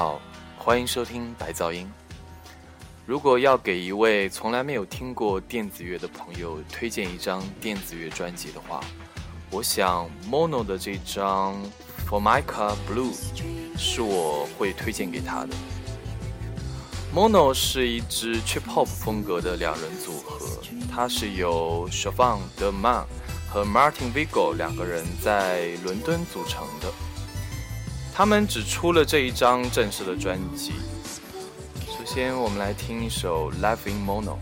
好，欢迎收听白噪音。如果要给一位从来没有听过电子乐的朋友推荐一张电子乐专辑的话，我想 Mono 的这张 Formica Blue 是我会推荐给他的。Mono 是一支 Trip Hop 风格的两人组合，它是由 s h a v a n De Man 和 Martin Vigo 两个人在伦敦组成的。他们只出了这一张正式的专辑。首先，我们来听一首《Live in Mono》。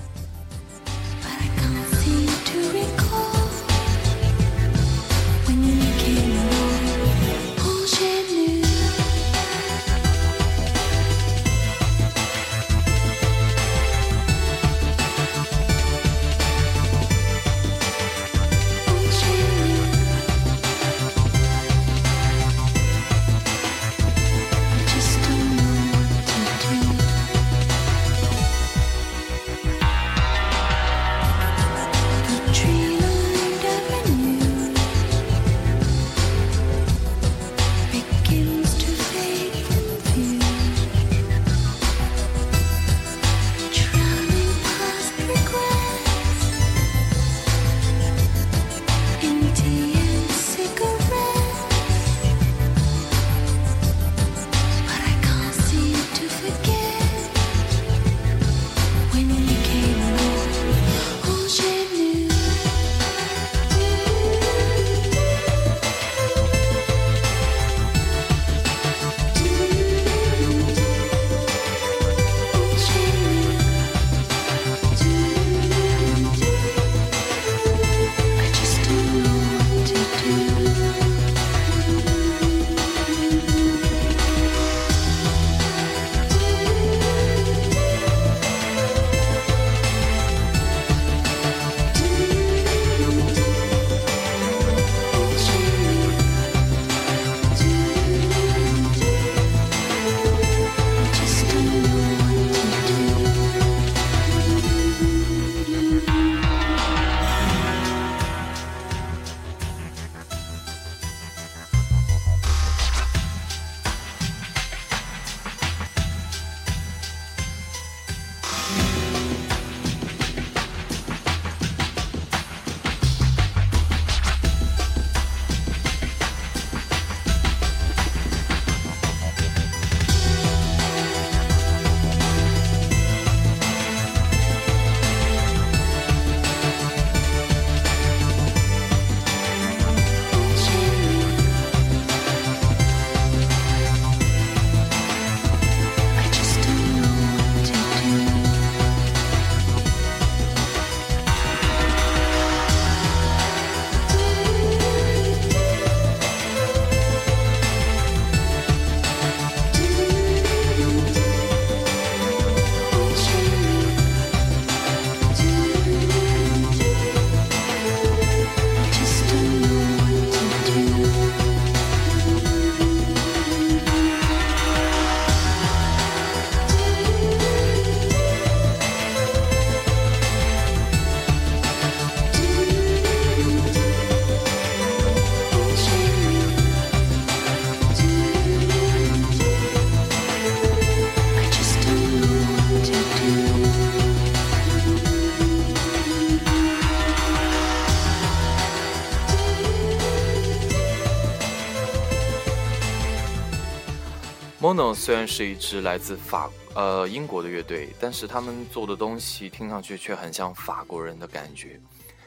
Mono 虽然是一支来自法呃英国的乐队，但是他们做的东西听上去却很像法国人的感觉，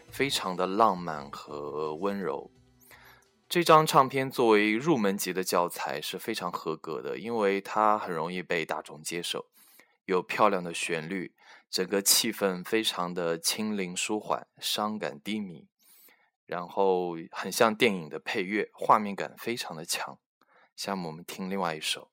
非常的浪漫和温柔。这张唱片作为入门级的教材是非常合格的，因为它很容易被大众接受，有漂亮的旋律，整个气氛非常的轻灵舒缓，伤感低迷，然后很像电影的配乐，画面感非常的强。下面我们听另外一首。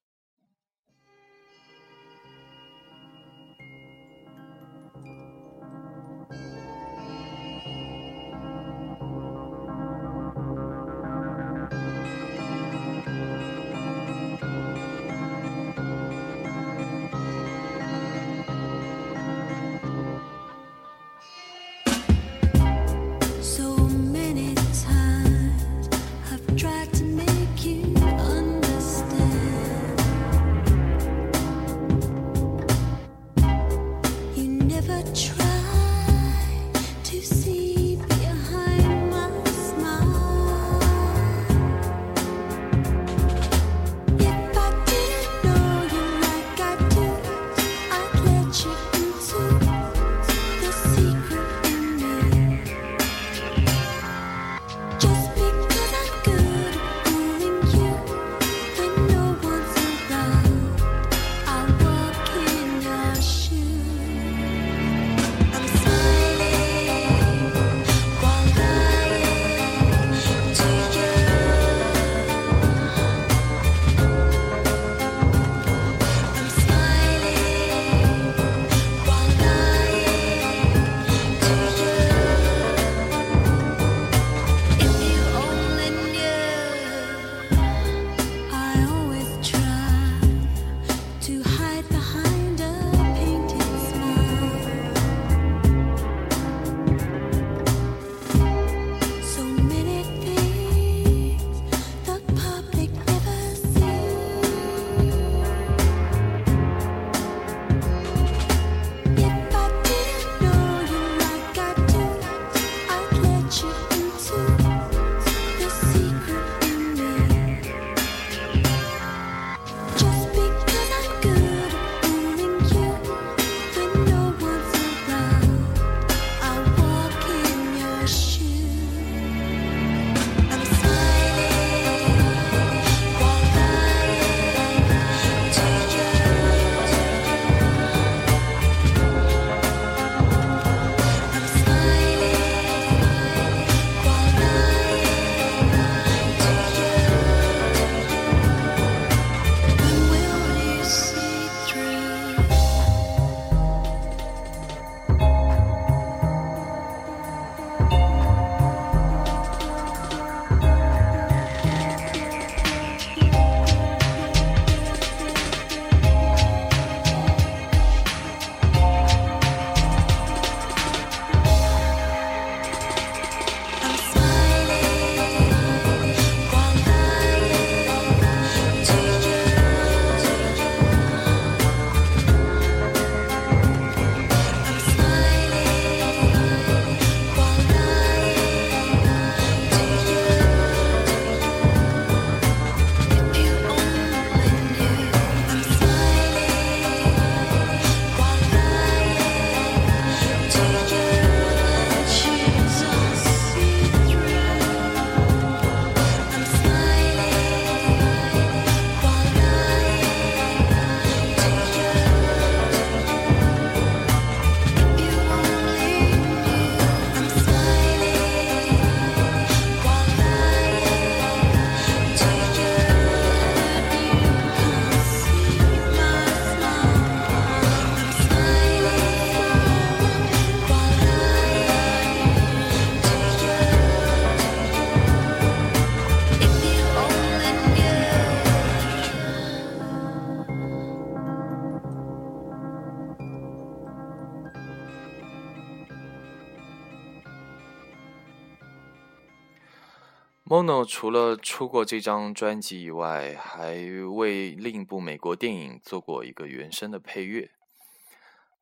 Mono 除了出过这张专辑以外，还为另一部美国电影做过一个原声的配乐。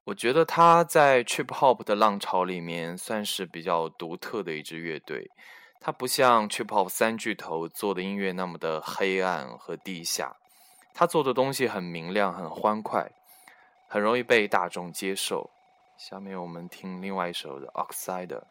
我觉得他在 Trip Hop 的浪潮里面算是比较独特的一支乐队。它不像 Trip Hop 三巨头做的音乐那么的黑暗和地下，他做的东西很明亮、很欢快，很容易被大众接受。下面我们听另外一首的 Oxide。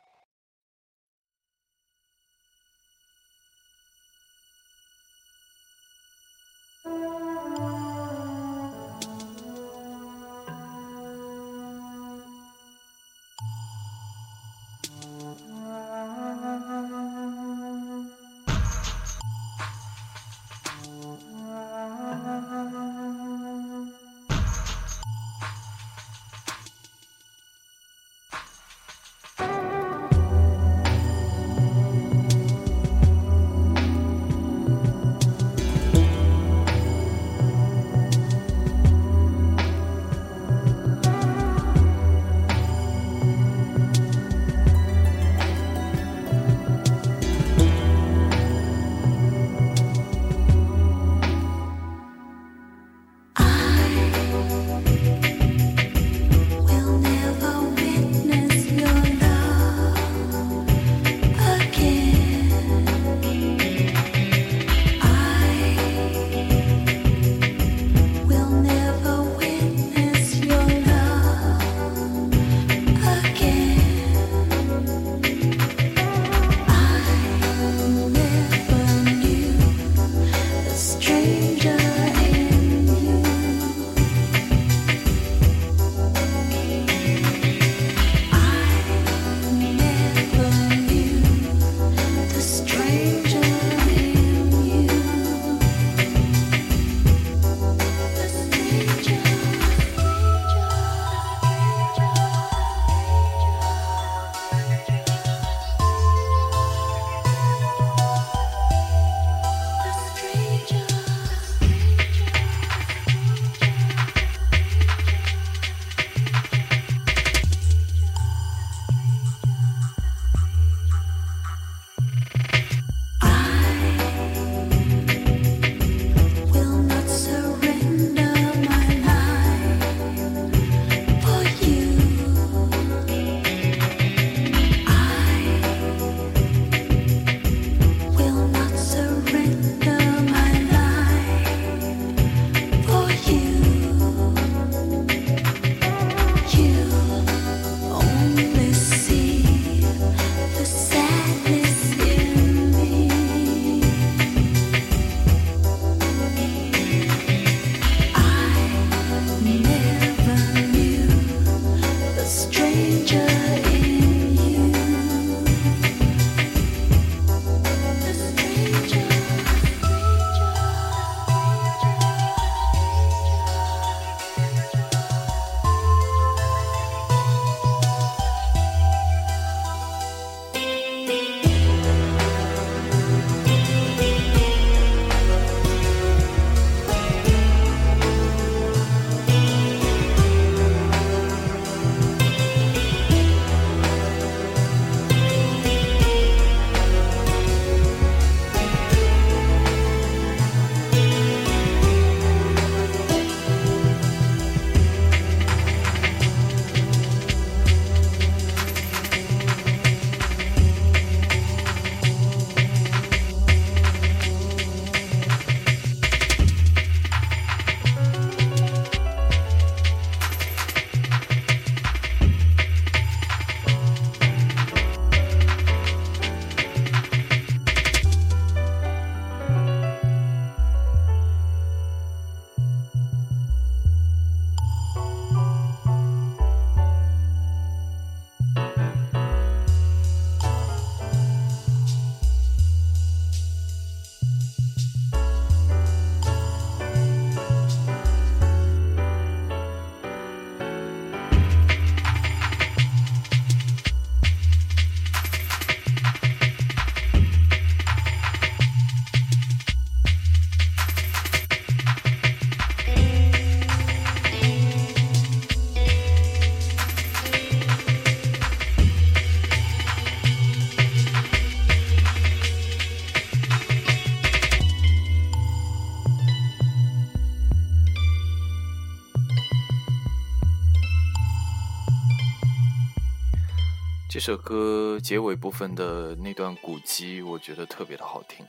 这首歌结尾部分的那段鼓机，我觉得特别的好听。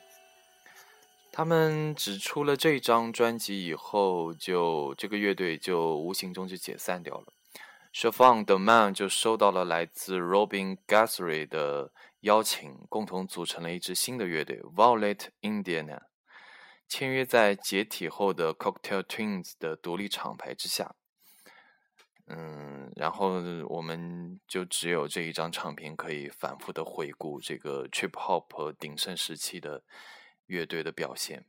他们只出了这张专辑以后，就这个乐队就无形中就解散掉了。s h a f o n The Man 就收到了来自 Robin Guthrie 的邀请，共同组成了一支新的乐队 Violet Indiana，签约在解体后的 Cocktail Twins 的独立厂牌之下。嗯，然后我们就只有这一张唱片可以反复的回顾这个 Trip Hop 鼎盛时期的乐队的表现。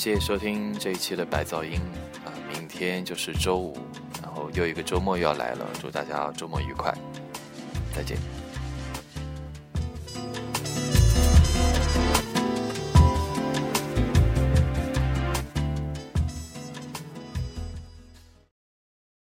谢谢收听这一期的白噪音啊！明天就是周五，然后又一个周末又要来了，祝大家周末愉快，再见。